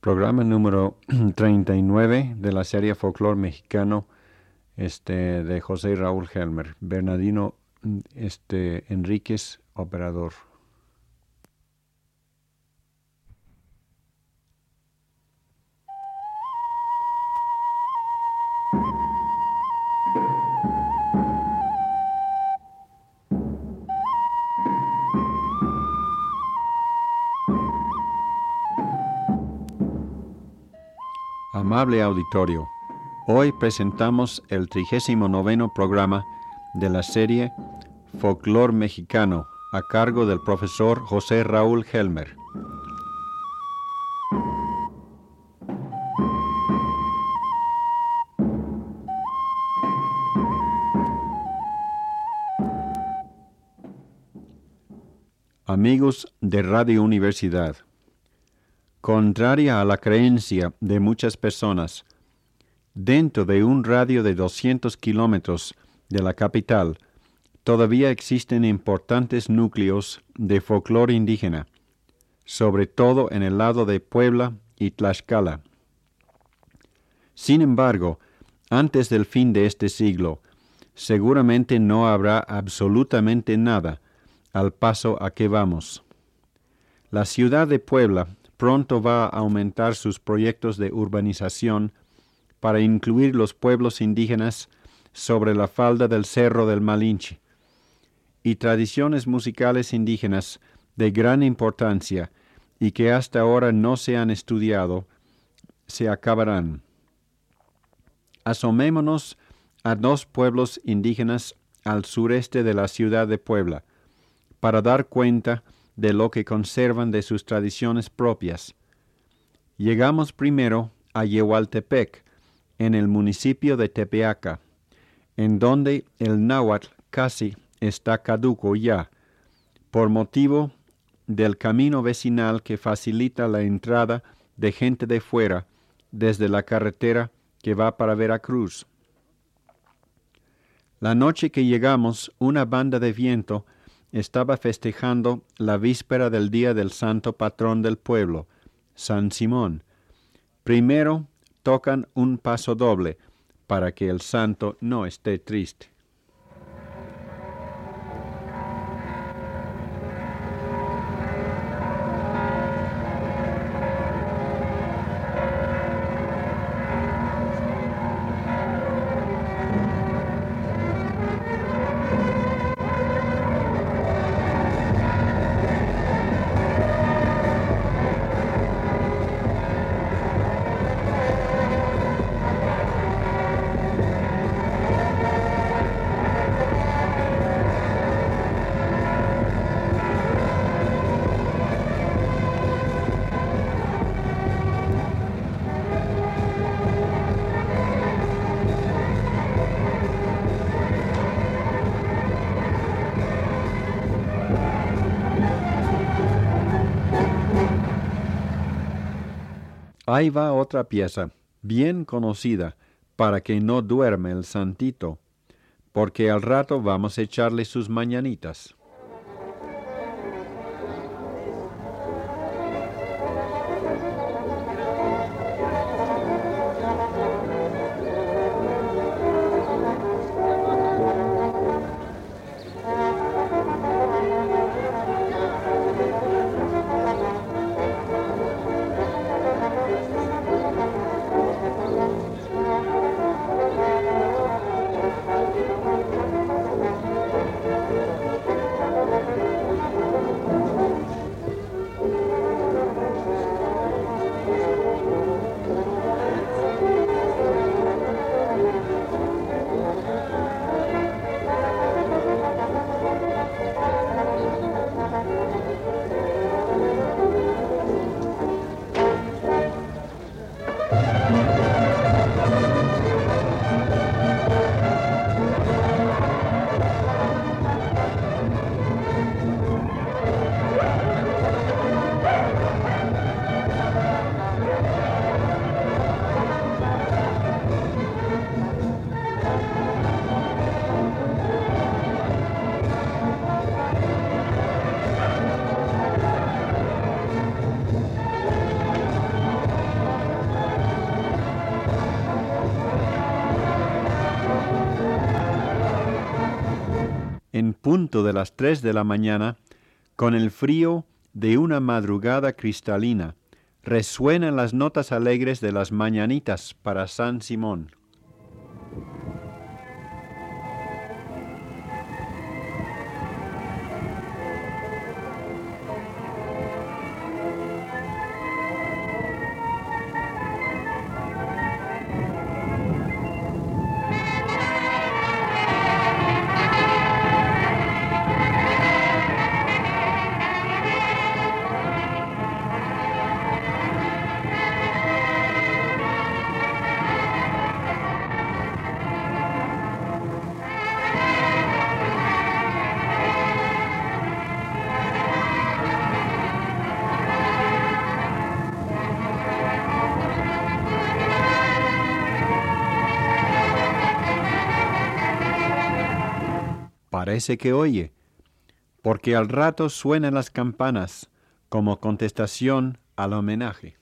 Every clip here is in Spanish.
programa número 39 de la serie Folklore Mexicano este, de José Raúl Helmer, Bernardino este, Enríquez, operador. Amable auditorio, hoy presentamos el 39 programa de la serie Folklore Mexicano a cargo del profesor José Raúl Helmer. Amigos de Radio Universidad, contraria a la creencia de muchas personas, dentro de un radio de 200 kilómetros de la capital, todavía existen importantes núcleos de folclore indígena, sobre todo en el lado de Puebla y Tlaxcala. Sin embargo, antes del fin de este siglo, seguramente no habrá absolutamente nada al paso a que vamos. La ciudad de Puebla pronto va a aumentar sus proyectos de urbanización para incluir los pueblos indígenas sobre la falda del Cerro del Malinche, y tradiciones musicales indígenas de gran importancia y que hasta ahora no se han estudiado, se acabarán. Asomémonos a dos pueblos indígenas al sureste de la ciudad de Puebla, para dar cuenta de lo que conservan de sus tradiciones propias. Llegamos primero a Yehualtepec, en el municipio de Tepeaca, en donde el náhuatl casi está caduco ya, por motivo del camino vecinal que facilita la entrada de gente de fuera desde la carretera que va para Veracruz. La noche que llegamos, una banda de viento estaba festejando la víspera del día del santo patrón del pueblo, San Simón. Primero tocan un paso doble para que el santo no esté triste. Ahí va otra pieza, bien conocida, para que no duerme el santito, porque al rato vamos a echarle sus mañanitas. Punto de las tres de la mañana, con el frío de una madrugada cristalina, resuenan las notas alegres de las mañanitas para San Simón. Parece que oye, porque al rato suenan las campanas como contestación al homenaje.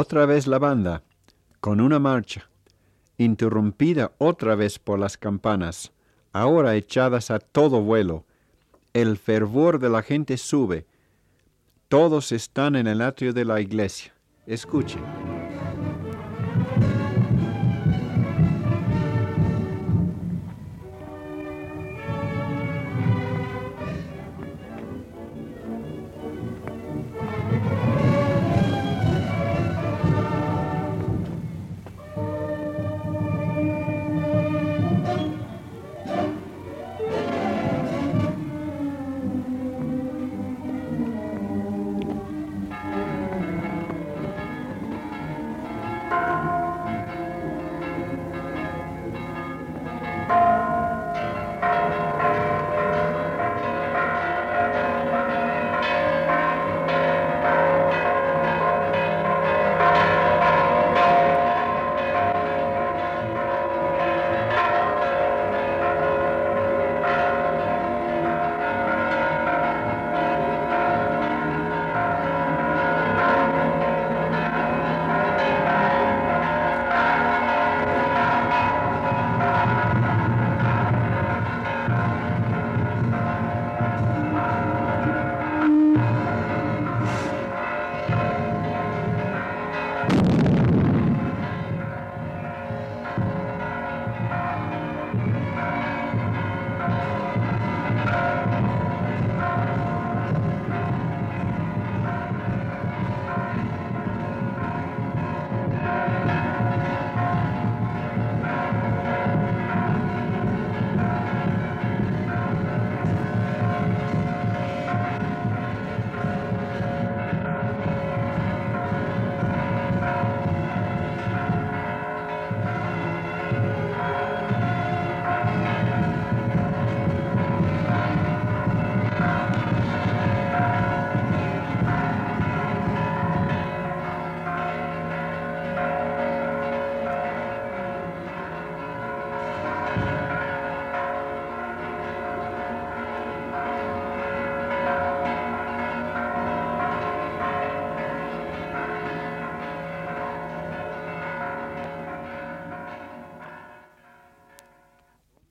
Otra vez la banda, con una marcha, interrumpida otra vez por las campanas, ahora echadas a todo vuelo. El fervor de la gente sube. Todos están en el atrio de la iglesia. Escuchen.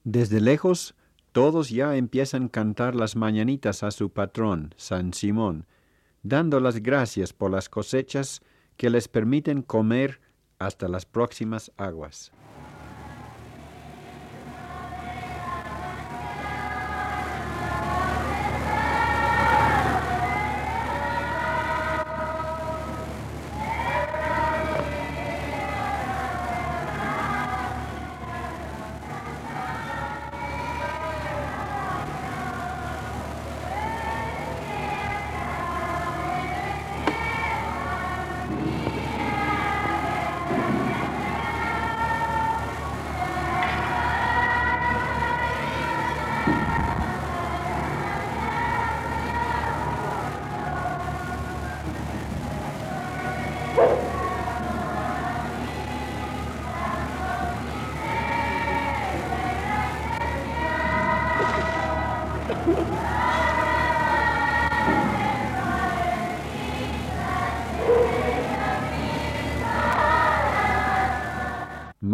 Desde lejos, todos ya empiezan a cantar las mañanitas a su patrón, San Simón, dando las gracias por las cosechas que les permiten comer hasta las próximas aguas.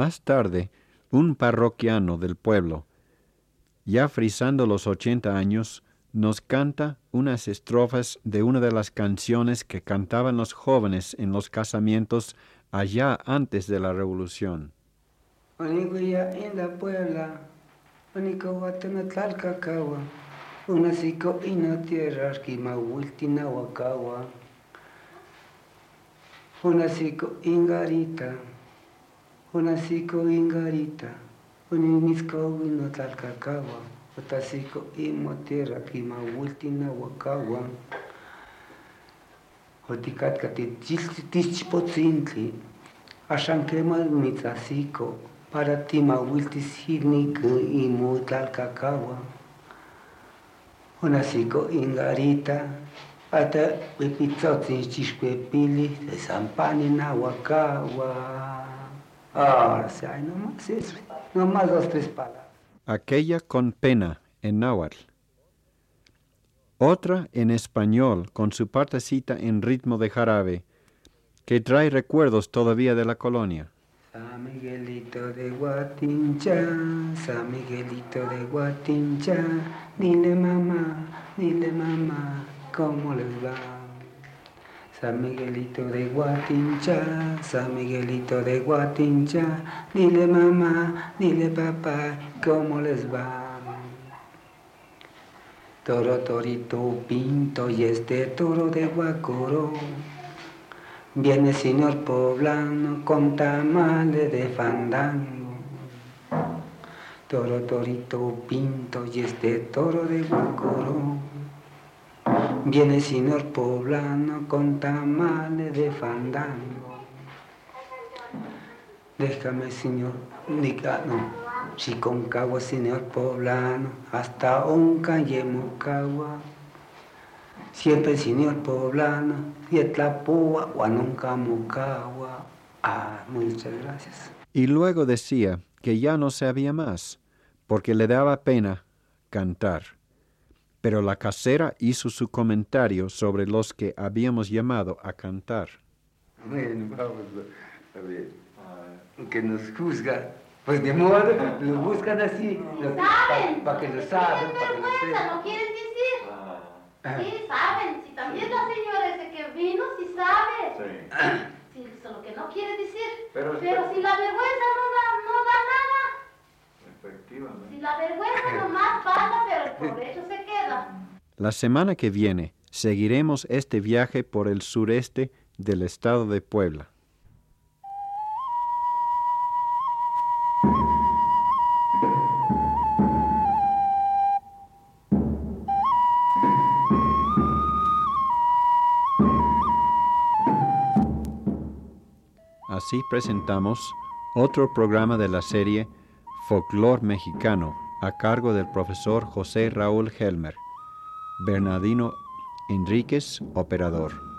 Más tarde, un parroquiano del pueblo, ya frisando los ochenta años, nos canta unas estrofas de una de las canciones que cantaban los jóvenes en los casamientos allá antes de la revolución. en la Puebla, una tierra Unasico ingarita, uninisco inotalcacawa, otasico imotera kimawultina wakawa, oticatca te tichpotzintli, axanquemal mitzasico, para timawiltis jinico imotalcacawa, unasico ingarita, ata pipitzotzin chixpepili, de sampani nahuacawa. Ahora sí, hay nomás eso, nomás dos, tres palabras. Aquella con pena en náhuatl. Otra en español con su partecita en ritmo de jarabe, que trae recuerdos todavía de la colonia. San Miguelito de Guatincha, San Miguelito de Guatincha, dile mamá, dile mamá, ¿cómo les va? San Miguelito de Guatincha, San Miguelito de Guatincha, dile mamá, dile papá, ¿cómo les va? Toro, torito, pinto y este toro de Guacoro Viene señor poblano con tamales de fandango. Toro, torito, pinto y este toro de guacoro. Viene señor poblano con tamales de fandango. Déjame, señor, no, si con cagua, señor poblano, hasta un calle mocagua siempre señor poblano, Yetlapúa, Huanuncamucagua. Ah, muchas gracias. Y luego decía que ya no sabía más, porque le daba pena cantar. Pero la casera hizo su comentario sobre los que habíamos llamado a cantar. Bueno, vamos a ver. Que nos juzga. Pues de modo, lo buscan así. Para que lo saben, para que lo sepan. ¿No quieren decir? Sí, saben. Si también la señora ese que vino, sí sabe. Sí. Sí, solo que no quiere decir. Pero, si la vergüenza no da, no da nada. Efectivamente. Si la vergüenza nomás pasa, pero el provecho se La semana que viene seguiremos este viaje por el sureste del estado de Puebla. Así presentamos otro programa de la serie Folklore Mexicano a cargo del profesor José Raúl Helmer. Bernardino Enríquez, operador.